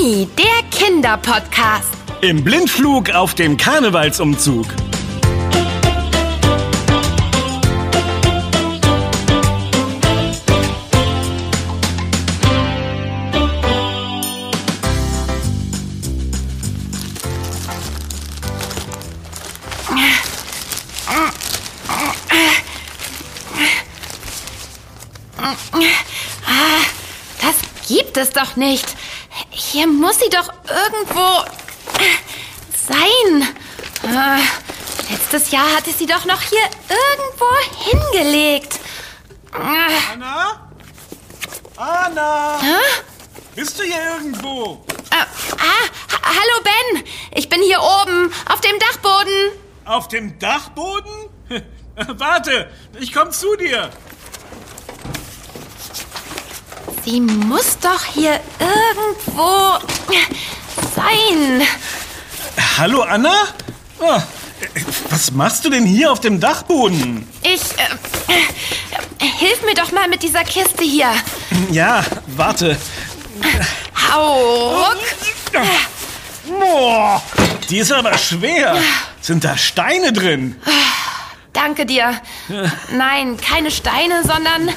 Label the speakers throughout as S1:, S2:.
S1: Krimi, der Kinderpodcast.
S2: Im Blindflug auf dem Karnevalsumzug.
S1: Das gibt es doch nicht. Hier muss sie doch irgendwo sein. Ah, Letztes Jahr hatte sie doch noch hier irgendwo hingelegt. Ah,
S2: Anna? Anna?
S1: Hä?
S2: Bist du hier irgendwo?
S1: ah, ah, ha- hallo Ben, ich bin hier oben auf dem Dachboden.
S2: Auf dem Dachboden? Warte, ich komm zu dir.
S1: Sie muss doch hier irgendwo sein.
S2: Hallo Anna? Ah, was machst du denn hier auf dem Dachboden?
S1: Ich. Äh, äh, hilf mir doch mal mit dieser Kiste hier.
S2: Ja, warte.
S1: Hau ruck.
S2: Boah, die ist aber schwer. Sind da Steine drin?
S1: Danke dir. Nein, keine Steine, sondern.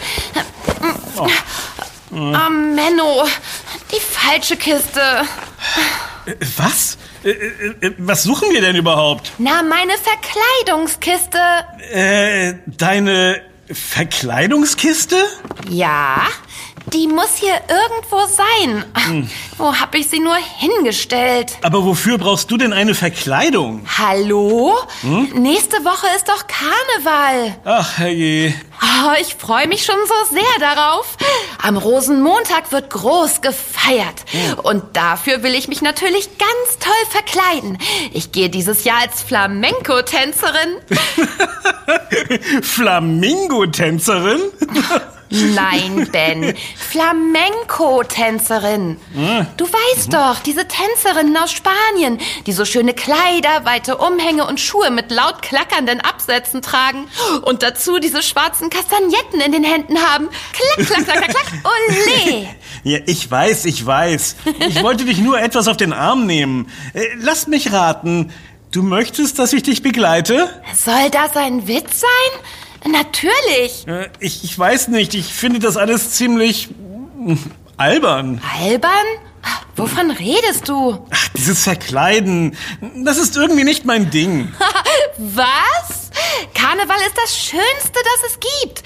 S2: Oh.
S1: Oh, Menno. Die falsche Kiste.
S2: Was? Äh, äh, äh, Was suchen wir denn überhaupt?
S1: Na, meine Verkleidungskiste.
S2: Äh, deine Verkleidungskiste?
S1: Ja, die muss hier irgendwo sein. Wo hab ich sie nur hingestellt?
S2: Aber wofür brauchst du denn eine Verkleidung?
S1: Hallo? Nächste Woche ist doch Karneval.
S2: Ach, herrje.
S1: Oh, ich freue mich schon so sehr darauf. Am Rosenmontag wird groß gefeiert. Und dafür will ich mich natürlich ganz toll verkleiden. Ich gehe dieses Jahr als Flamenco-Tänzerin.
S2: Flamingo-Tänzerin?
S1: Nein, Ben. Flamenco-Tänzerin. Du weißt doch, diese Tänzerinnen aus Spanien, die so schöne Kleider, weite Umhänge und Schuhe mit laut klackernden Absätzen tragen und dazu diese schwarzen Kastagnetten in den Händen haben. Klack, klack, klack, klack, klack. Ole!
S2: Ja, ich weiß, ich weiß. Ich wollte dich nur etwas auf den Arm nehmen. Äh, Lass mich raten. Du möchtest, dass ich dich begleite?
S1: Soll das ein Witz sein? Natürlich.
S2: Äh, Ich, ich weiß nicht. Ich finde das alles ziemlich albern.
S1: Albern? Wovon redest du?
S2: Ach, dieses Verkleiden, das ist irgendwie nicht mein Ding.
S1: Was? Karneval ist das Schönste, das es gibt.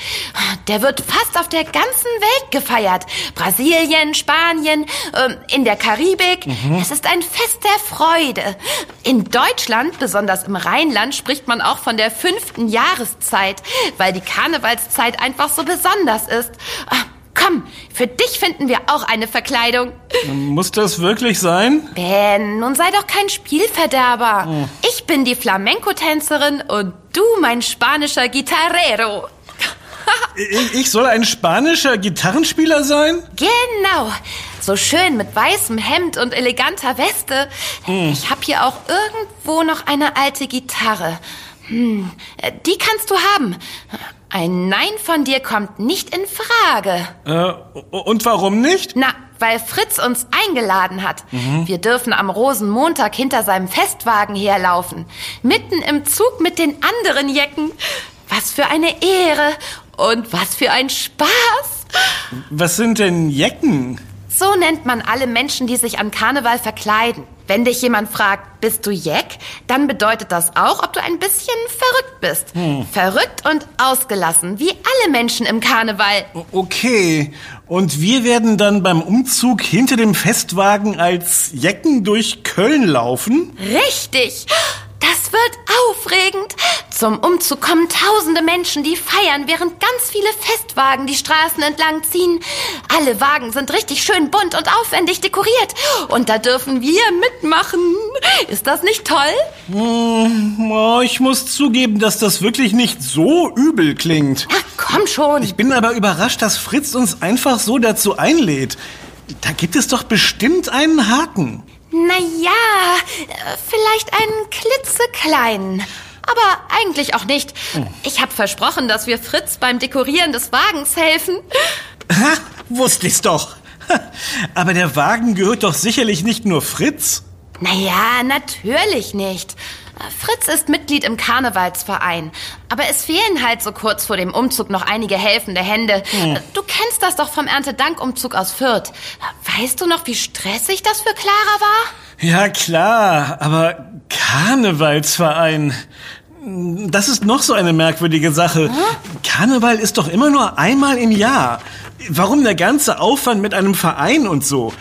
S1: Der wird fast auf der ganzen Welt gefeiert. Brasilien, Spanien, ähm, in der Karibik. Es ist ein Fest der Freude. In Deutschland, besonders im Rheinland, spricht man auch von der fünften Jahreszeit, weil die Karnevalszeit einfach so besonders ist. Komm, für dich finden wir auch eine Verkleidung.
S2: Muss das wirklich sein?
S1: Ben, nun sei doch kein Spielverderber. Ich bin die Flamenco-Tänzerin und du mein spanischer Gitarrero.
S2: Ich, soll ein spanischer Gitarrenspieler sein?
S1: Genau. So schön mit weißem Hemd und eleganter Weste. Ich habe hier auch irgendwo noch eine alte Gitarre. Hm, äh, die kannst du haben. Ein Nein von dir kommt nicht in Frage.
S2: Äh, und warum nicht?
S1: Na, weil Fritz uns eingeladen hat. Wir dürfen am Rosenmontag hinter seinem Festwagen herlaufen. Mitten im Zug mit den anderen Jecken. Was für eine Ehre und was für ein Spaß.
S2: Was sind denn Jecken?
S1: So nennt man alle Menschen, die sich an Karneval verkleiden. Wenn dich jemand fragt, bist du Jeck, dann bedeutet das auch, ob du ein bisschen verrückt bist. Verrückt und ausgelassen, wie alle Menschen im Karneval.
S2: Okay. Und wir werden dann beim Umzug hinter dem Festwagen als Jecken durch Köln laufen?
S1: Richtig. Das wird aufregend. Zum Umzug kommen tausende Menschen, die feiern, während ganz viele Festwagen die Straßen entlang ziehen. Alle Wagen sind richtig schön bunt und aufwendig dekoriert. Und da dürfen wir mitmachen. Ist das nicht toll?
S2: Hm, oh, ich muss zugeben, dass das wirklich nicht so übel klingt.
S1: Na, komm schon.
S2: Ich bin aber überrascht, dass Fritz uns einfach so dazu einlädt. Da gibt es doch bestimmt einen Haken.
S1: Naja, äh, vielleicht einen klitzekleinen. Aber eigentlich auch nicht. Ich habe versprochen, dass wir Fritz beim Dekorieren des Wagens helfen.
S2: Ha, wusste ich's doch. Aber der Wagen gehört doch sicherlich nicht nur Fritz.
S1: Naja, natürlich nicht. Fritz ist Mitglied im Karnevalsverein. Aber es fehlen halt so kurz vor dem Umzug noch einige helfende Hände. Hm. Du kennst das doch vom Erntedankumzug aus Fürth. Weißt du noch, wie stressig das für Clara war?
S2: Ja, klar, aber Karnevalsverein. Das ist noch so eine merkwürdige Sache. Hm? Karneval ist doch immer nur einmal im Jahr. Warum der ganze Aufwand mit einem Verein und so?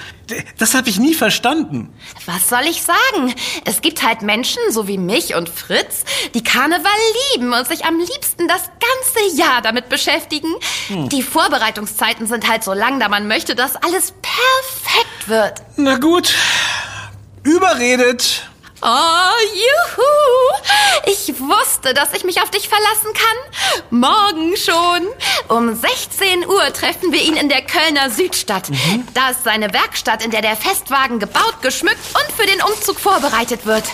S2: Das habe ich nie verstanden.
S1: Was soll ich sagen? Es gibt halt Menschen, so wie mich und Fritz, die Karneval lieben und sich am liebsten das ganze Jahr damit beschäftigen. Hm. Die Vorbereitungszeiten sind halt so lang, da man möchte, dass alles perfekt wird.
S2: Na gut. Überredet.
S1: Oh, juhu! Ich wusste, dass ich mich auf dich verlassen kann. Morgen schon. Um 16 Uhr treffen wir ihn in der Kölner Südstadt. Mhm. Da ist seine Werkstatt, in der der Festwagen gebaut, geschmückt und für den Umzug vorbereitet wird.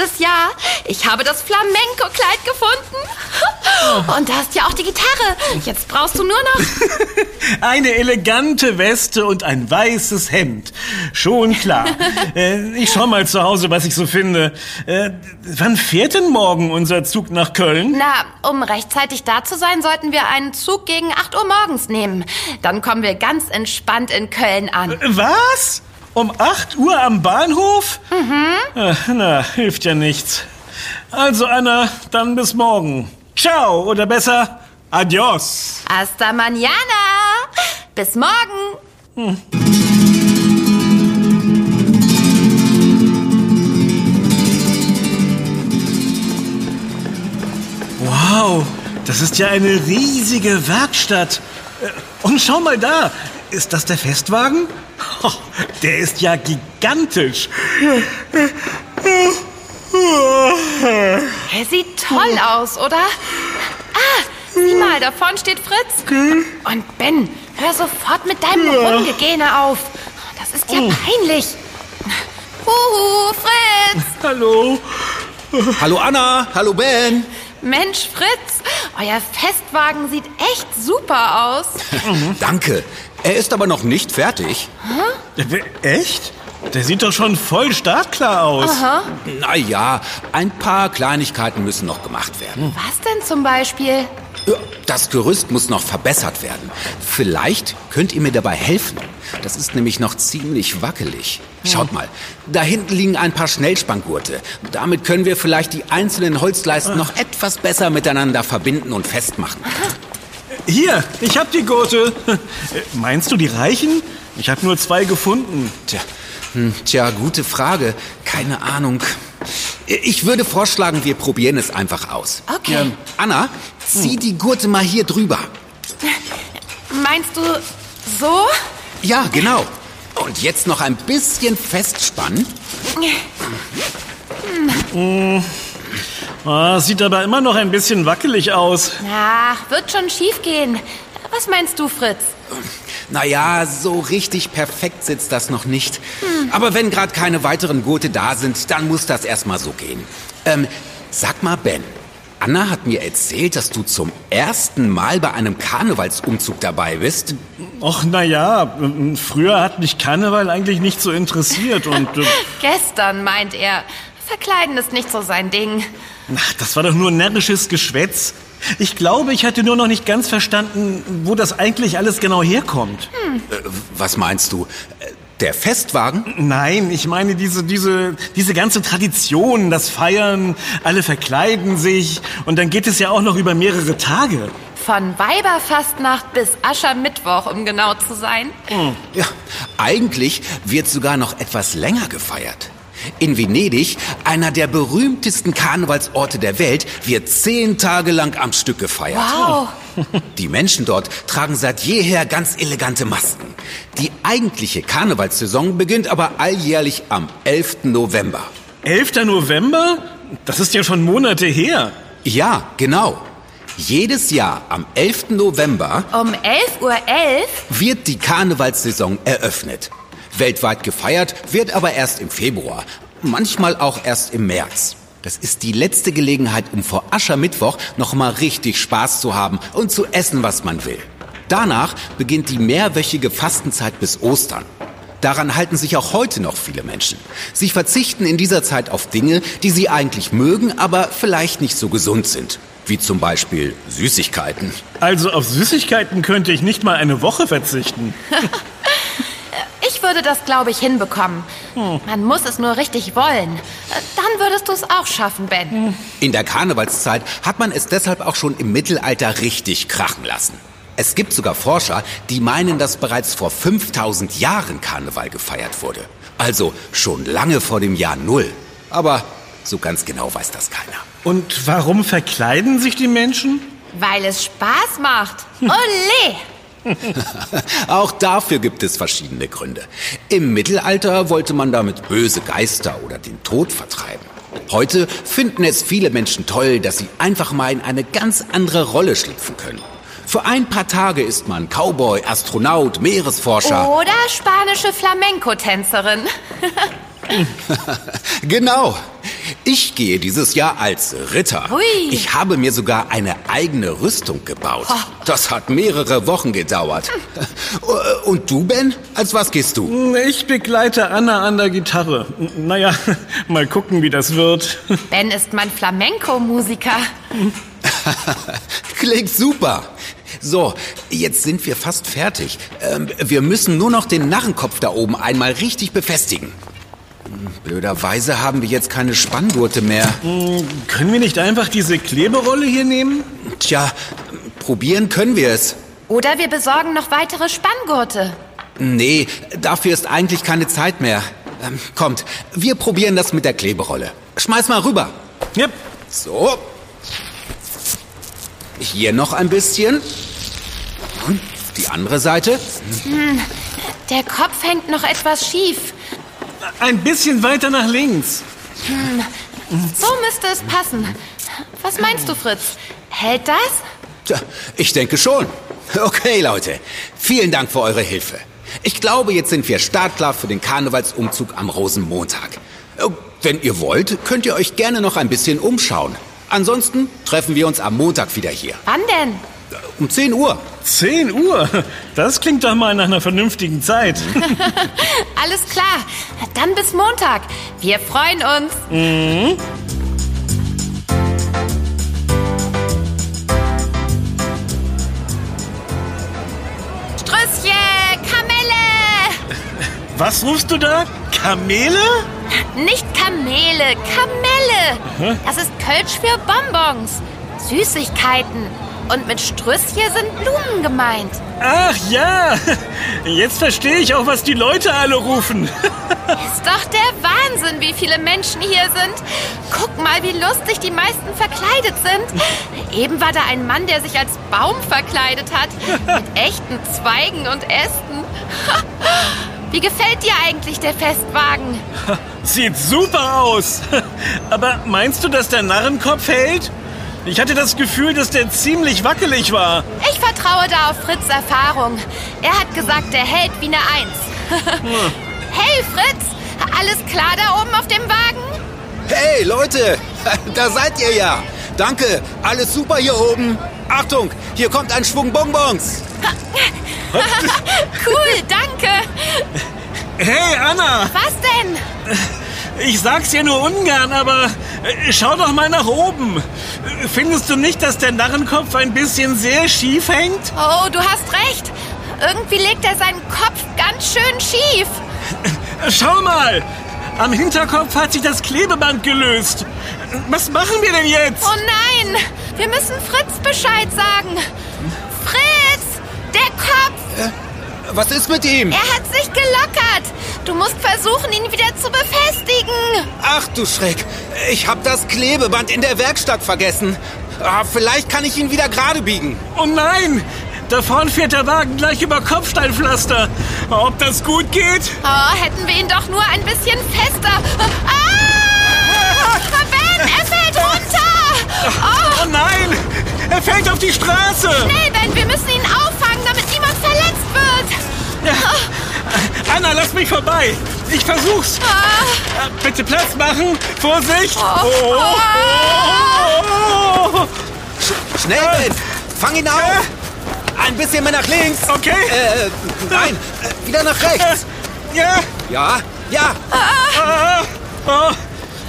S1: Ah, da ist es ja. Ich habe das Flamenco-Kleid gefunden. Und da ist ja auch die Gitarre. Jetzt brauchst du nur noch...
S2: Eine elegante Weste und ein weißes Hemd. Schon klar. äh, ich schau mal zu Hause, was ich so finde. Äh, wann fährt denn morgen unser Zug nach Köln?
S1: Na, um rechtzeitig da zu sein, sollten wir einen Zug gegen 8 Uhr morgens nehmen. Dann kommen wir ganz entspannt in Köln an.
S2: Was? Um 8 Uhr am Bahnhof? Mhm. Na, hilft ja nichts. Also, Anna, dann bis morgen. Ciao, oder besser, adios.
S1: Hasta mañana. Bis morgen. Hm.
S2: Wow, das ist ja eine riesige Werkstatt. Äh, und schau mal da, ist das der Festwagen? Oh, der ist ja gigantisch.
S1: Er sieht toll aus, oder? Ah, sieh mal, da vorne steht Fritz. Und Ben, hör sofort mit deinem Rumgegähne auf. Das ist ja peinlich. Huhu, Fritz.
S2: Hallo.
S3: Hallo Anna, hallo Ben.
S1: Mensch, Fritz, euer Festwagen sieht echt super aus.
S3: Danke. Er ist aber noch nicht fertig.
S2: Hä? Echt? Der sieht doch schon voll startklar aus. Aha.
S3: Naja, ein paar Kleinigkeiten müssen noch gemacht werden.
S1: Was denn zum Beispiel?
S3: Das Gerüst muss noch verbessert werden. Vielleicht könnt ihr mir dabei helfen. Das ist nämlich noch ziemlich wackelig. Schaut mal, da hinten liegen ein paar Schnellspanngurte. Damit können wir vielleicht die einzelnen Holzleisten noch etwas besser miteinander verbinden und festmachen.
S2: Hier, ich hab die Gurte. Meinst du, die reichen? Ich habe nur zwei gefunden.
S3: Tja, hm, tja, gute Frage. Keine Ahnung. Ich würde vorschlagen, wir probieren es einfach aus.
S1: Okay. Ähm,
S3: Anna, zieh die Gurte mal hier drüber.
S1: Meinst du so?
S3: Ja, genau. Und jetzt noch ein bisschen festspannen.
S2: Hm. Ah, sieht aber immer noch ein bisschen wackelig aus.
S1: Ach, wird schon schief gehen. Was meinst du, Fritz?
S3: Naja, so richtig perfekt sitzt das noch nicht. Hm. Aber wenn gerade keine weiteren Gurte da sind, dann muss das erstmal so gehen. Ähm, sag mal, Ben. Anna hat mir erzählt, dass du zum ersten Mal bei einem Karnevalsumzug dabei bist.
S2: Och, na ja, früher hat mich Karneval eigentlich nicht so interessiert und...
S1: Äh Gestern, meint er. Verkleiden ist nicht so sein Ding.
S2: Ach, das war doch nur närrisches Geschwätz. Ich glaube, ich hatte nur noch nicht ganz verstanden, wo das eigentlich alles genau herkommt. Hm.
S3: Äh, was meinst du? Der Festwagen?
S2: Nein, ich meine diese, diese, diese ganze Tradition, das Feiern, alle verkleiden sich und dann geht es ja auch noch über mehrere Tage.
S1: Von Weiberfastnacht bis Aschermittwoch, um genau zu sein.
S3: Hm. Ja, eigentlich wird sogar noch etwas länger gefeiert. In Venedig, einer der berühmtesten Karnevalsorte der Welt, wird zehn Tage lang am Stück gefeiert.
S1: Wow.
S3: Die Menschen dort tragen seit jeher ganz elegante Masken. Die eigentliche Karnevalssaison beginnt aber alljährlich am 11. November.
S2: 11. November? Das ist ja schon Monate her.
S3: Ja, genau. Jedes Jahr am 11. November
S1: um 11.11 Uhr 11?
S3: wird die Karnevalssaison eröffnet. Weltweit gefeiert wird aber erst im Februar, manchmal auch erst im März. Das ist die letzte Gelegenheit, um vor Aschermittwoch noch mal richtig Spaß zu haben und zu essen, was man will. Danach beginnt die mehrwöchige Fastenzeit bis Ostern. Daran halten sich auch heute noch viele Menschen. Sie verzichten in dieser Zeit auf Dinge, die sie eigentlich mögen, aber vielleicht nicht so gesund sind. Wie zum Beispiel Süßigkeiten.
S2: Also auf Süßigkeiten könnte ich nicht mal eine Woche verzichten.
S1: Ich würde das, glaube ich, hinbekommen. Man muss es nur richtig wollen. Dann würdest du es auch schaffen, Ben.
S3: In der Karnevalszeit hat man es deshalb auch schon im Mittelalter richtig krachen lassen. Es gibt sogar Forscher, die meinen, dass bereits vor 5000 Jahren Karneval gefeiert wurde. Also schon lange vor dem Jahr Null. Aber so ganz genau weiß das keiner.
S2: Und warum verkleiden sich die Menschen?
S1: Weil es Spaß macht. Ole!
S3: Auch dafür gibt es verschiedene Gründe. Im Mittelalter wollte man damit böse Geister oder den Tod vertreiben. Heute finden es viele Menschen toll, dass sie einfach mal in eine ganz andere Rolle schlüpfen können. Für ein paar Tage ist man Cowboy, Astronaut, Meeresforscher.
S1: Oder spanische Flamenco-Tänzerin.
S3: Genau. Ich gehe dieses Jahr als Ritter.
S1: Hui.
S3: Ich habe mir sogar eine eigene Rüstung gebaut. Das hat mehrere Wochen gedauert. Und du, Ben? Als was gehst du?
S2: Ich begleite Anna an der Gitarre. Naja, mal gucken, wie das wird.
S1: Ben ist mein Flamenco-Musiker.
S3: Klingt super. So, jetzt sind wir fast fertig. Ähm, wir müssen nur noch den Narrenkopf da oben einmal richtig befestigen. Hm, Blöderweise haben wir jetzt keine Spanngurte mehr.
S2: Können wir nicht einfach diese Kleberolle hier nehmen?
S3: Tja, probieren können wir es.
S1: Oder wir besorgen noch weitere Spanngurte.
S3: Nee, dafür ist eigentlich keine Zeit mehr. Ähm, kommt, wir probieren das mit der Kleberolle. Schmeiß mal rüber.
S2: Yep.
S3: So. Hier noch ein bisschen. Und die andere Seite.
S1: Der Kopf hängt noch etwas schief.
S2: Ein bisschen weiter nach links.
S1: So müsste es passen. Was meinst du, Fritz? Hält das?
S3: Tja, ich denke schon. Okay, Leute. Vielen Dank für eure Hilfe. Ich glaube, jetzt sind wir startklar für den Karnevalsumzug am Rosenmontag. Äh, Wenn ihr wollt, könnt ihr euch gerne noch ein bisschen umschauen. Ansonsten treffen wir uns am Montag wieder hier.
S1: Wann denn?
S3: Um 10 Uhr.
S2: 10 Uhr? Das klingt doch mal nach einer vernünftigen Zeit.
S1: Alles klar. Dann bis Montag. Wir freuen uns. Strösschen, Kamelle!
S2: Was rufst du da? Kamele?
S1: Nicht Kamele, Kamelle. Das ist Kölsch für Bonbons. Süßigkeiten. Und mit Strüsschen sind Blumen gemeint.
S2: Ach ja, jetzt verstehe ich auch, was die Leute alle rufen.
S1: Ist doch der Wahnsinn, wie viele Menschen hier sind. Guck mal, wie lustig die meisten verkleidet sind. Eben war da ein Mann, der sich als Baum verkleidet hat. Mit echten Zweigen und Ästen. Wie gefällt dir eigentlich der Festwagen?
S2: Sieht super aus. Aber meinst du, dass der Narrenkopf hält? Ich hatte das Gefühl, dass der ziemlich wackelig war.
S1: Ich vertraue da auf Fritz Erfahrung. Er hat gesagt, der hält wie eine Eins. hey, Fritz! Alles klar da oben auf dem Wagen?
S3: Hey, Leute, da seid ihr ja. Danke, alles super hier oben. Achtung, hier kommt ein Schwung Bonbons.
S1: Cool, danke.
S2: Hey, Anna,
S1: Was denn?
S2: Ich sag's dir nur ungern, aber äh, schau doch mal nach oben. Äh, Findest du nicht, dass der Narrenkopf ein bisschen sehr schief hängt?
S1: Oh, du hast recht. Irgendwie legt er seinen Kopf ganz schön schief.
S2: Äh, Schau mal, am Hinterkopf hat sich das Klebeband gelöst. Was machen wir denn jetzt?
S1: Oh nein, wir müssen Fritz Bescheid sagen. Fritz, der Kopf,
S3: Was ist mit ihm?
S1: er hat sich gelockert. Du musst versuchen, ihn wieder zu befestigen.
S3: Ach du Schreck, ich hab das Klebeband in der Werkstatt vergessen. Ah, vielleicht kann ich ihn wieder gerade biegen.
S2: Oh nein! Da vorne fährt der Wagen gleich über Kopfsteinpflaster. Ob das gut geht?
S1: Oh, hätten wir ihn doch nur ein bisschen fester. Ah! Ben, er fällt runter.
S2: Oh nein! Er fällt auf die Straße!
S1: Schnell, Ben, wir müssen ihn auffangen,
S2: Anna, lass mich vorbei! Ich versuch's!
S1: Ah,
S2: Äh, Bitte Platz machen! Vorsicht!
S1: Oh.
S2: Oh, oh, oh.
S3: Schnell, Ben, fang ihn auf. Ein bisschen mehr nach links.
S2: Okay.
S3: Äh, nein, äh, wieder nach rechts.
S2: Ja.
S3: Ja, ja.
S2: Ah. Oh.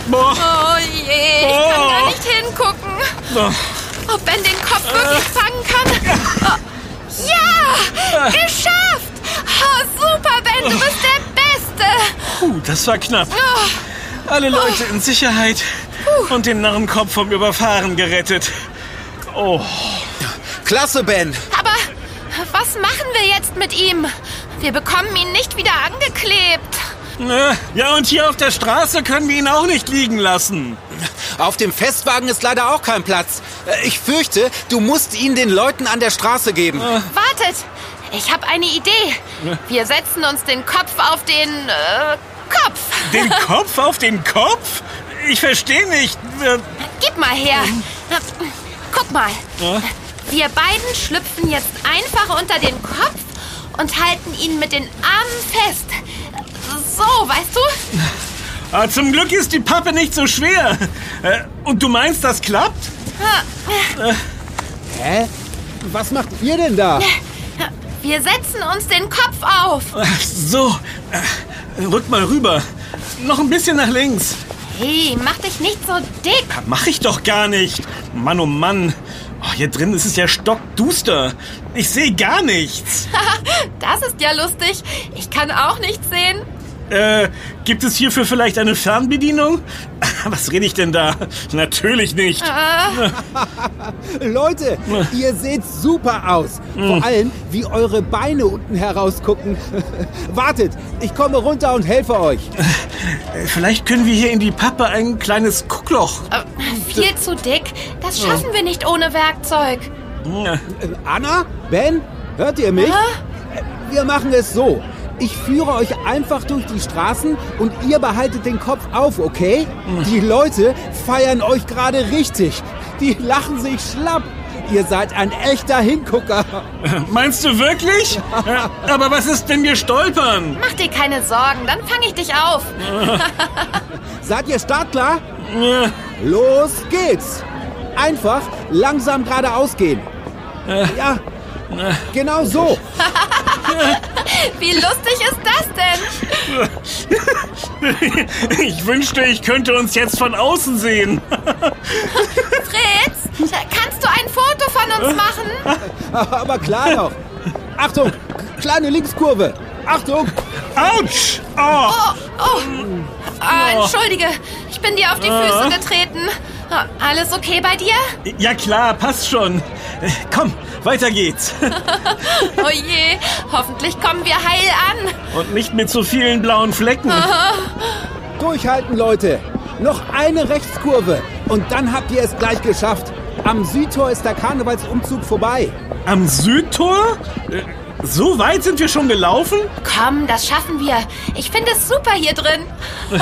S2: Boah.
S1: Oh je, ich kann gar nicht hingucken.
S2: Oh.
S1: Ob Ben den Kopf wirklich fangen kann? Oh. Ja, geschafft!
S2: Das war knapp.
S1: Oh,
S2: Alle Leute in Sicherheit und den Narrenkopf vom Überfahren gerettet. Oh.
S3: Klasse, Ben.
S1: aber was machen wir jetzt mit ihm? Wir bekommen ihn nicht wieder angeklebt.
S2: Äh, Ja, und hier auf der Straße können wir ihn auch nicht liegen lassen.
S3: Auf dem Festwagen ist leider auch kein Platz. Äh, Ich fürchte, du musst ihn den Leuten an der Straße geben.
S1: Wartet, ich habe eine Idee. Wir setzen uns den Kopf auf den äh, Kopf.
S2: Den Kopf auf den Kopf? Ich verstehe nicht. Äh,
S1: Gib mal her. Guck mal. Wir beiden schlüpfen jetzt einfach unter den Kopf und halten ihn mit den Armen fest. So, weißt du?
S2: Ah, zum Glück ist die Pappe nicht so schwer. Äh, Und du meinst, das klappt?
S4: Hä? Was macht ihr denn da?
S1: Wir setzen uns den Kopf auf.
S2: Ach, So, äh, rück mal rüber. Noch ein bisschen nach links.
S1: Hey, mach dich nicht so dick.
S2: Ja, Mach ich doch gar nicht. Mann, oh Mann. Oh, hier drin ist es ja stockduster. Ich sehe gar nichts.
S1: Das ist ja lustig. Ich kann auch nichts sehen.
S2: Äh, gibt es hierfür vielleicht eine Fernbedienung? Was rede ich denn da? Natürlich nicht.
S4: Leute, ihr seht super aus. Vor allem, wie eure Beine unten herausgucken. Wartet, ich komme runter und helfe euch.
S2: Äh, Vielleicht können wir hier in die Pappe ein kleines Guckloch.
S1: Äh, viel zu dick. Das schaffen wir nicht ohne Werkzeug.
S4: Äh, Anna? Ben? Hört ihr mich? Wir machen es so. Ich führe euch einfach durch die Straßen und ihr behaltet den Kopf auf, okay? Die Leute feiern euch gerade richtig. Die lachen sich schlapp. Ihr seid ein echter Hingucker.
S2: Meinst du wirklich? Äh, Aber was ist, wenn wir stolpern?
S1: Mach dir keine Sorgen, dann fange ich dich auf.
S4: Seid ihr startklar?
S2: Äh,
S4: Los geht's! Einfach langsam geradeaus gehen. Ja, genau so.
S1: Wie lustig ist das denn?
S2: Ich wünschte, ich könnte uns jetzt von außen sehen.
S1: Fritz, kannst du ein Foto von uns machen?
S4: Aber klar doch. Achtung, kleine Linkskurve. Achtung,
S2: Autsch! Oh.
S1: Oh, ah, entschuldige, ich bin dir auf die Füße getreten. Ah, Alles okay bei dir?
S2: Ja klar, passt schon. Komm, weiter geht's.
S1: Oh je, hoffentlich kommen wir heil an.
S2: Und nicht mit so vielen blauen Flecken.
S4: durchhalten, Leute. Noch eine Rechtskurve und dann habt ihr es gleich geschafft. Am Südtor ist der Karnevalsumzug vorbei.
S2: Am Südtor? So weit sind wir schon gelaufen?
S1: Komm, das schaffen wir. Ich finde es super hier drin.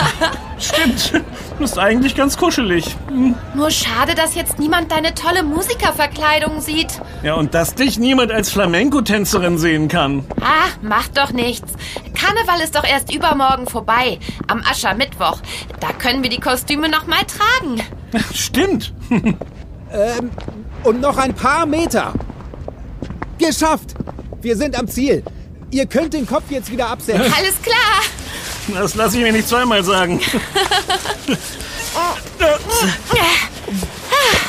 S2: Stimmt. Das ist eigentlich ganz kuschelig. Hm.
S1: Nur schade, dass jetzt niemand deine tolle Musikerverkleidung sieht.
S2: Ja, und dass dich niemand als Flamenco-Tänzerin sehen kann.
S1: Ah, macht doch nichts. Karneval ist doch erst übermorgen vorbei. Am Aschermittwoch. Da können wir die Kostüme noch mal tragen.
S2: Stimmt.
S4: Und noch ein paar Meter. Geschafft. Wir sind am Ziel. Ihr könnt den Kopf jetzt wieder absetzen.
S1: Alles klar.
S2: Das lasse ich mir nicht zweimal sagen.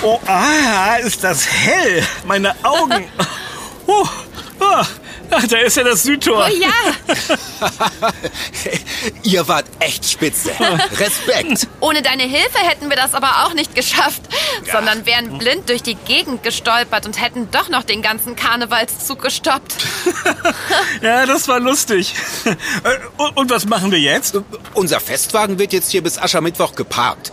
S2: Oh, ah, ist das hell. Meine Augen. Oh, ah, ah, da ist ja das Südtor.
S1: Oh ja,
S3: Ihr wart echt spitze. Respekt.
S1: ohne deine Hilfe hätten wir das aber auch nicht geschafft, sondern wären blind durch die Gegend gestolpert und hätten doch noch den ganzen Karnevalszug gestoppt.
S2: Ja, das war lustig. Äh, Und, und was machen wir jetzt?
S3: Unser Festwagen wird jetzt hier bis Aschermittwoch geparkt.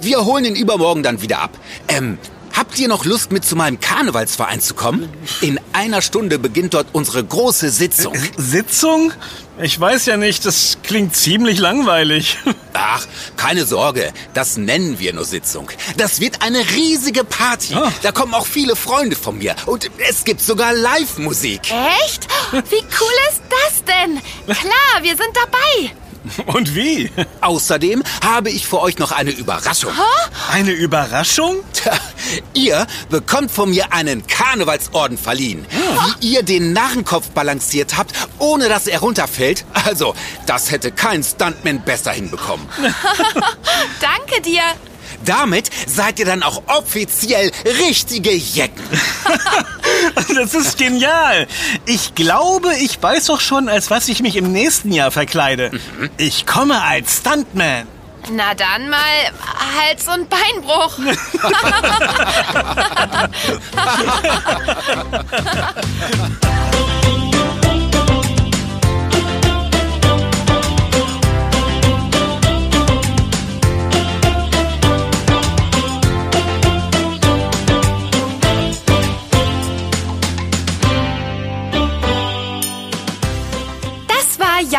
S3: Wir holen ihn übermorgen dann wieder ab. Ähm, habt ihr noch Lust, mit zu meinem Karnevalsverein zu kommen? In einer Stunde beginnt dort unsere große Sitzung.
S2: Sitzung? Ich weiß ja nicht, das klingt ziemlich langweilig.
S3: Ach, keine Sorge, das nennen wir nur Sitzung. Das wird eine riesige Party.
S2: Ah.
S3: Da kommen auch viele Freunde von mir. Und es gibt sogar Live-Musik.
S1: Echt? Wie cool ist das denn? Klar, wir sind dabei.
S2: Und wie?
S3: Außerdem habe ich für euch noch eine Überraschung.
S2: Eine Überraschung?
S3: Tja, ihr bekommt von mir einen Karnevalsorden verliehen. Wie ihr den Narrenkopf balanciert habt, ohne dass er runterfällt. Also, das hätte kein Stuntman besser hinbekommen.
S1: Danke dir.
S3: Damit seid ihr dann auch offiziell richtige Jecken.
S2: Das ist genial. Ich glaube, ich weiß doch schon, als was ich mich im nächsten Jahr verkleide. Ich komme als Stuntman.
S1: Na dann mal Hals- und Beinbruch.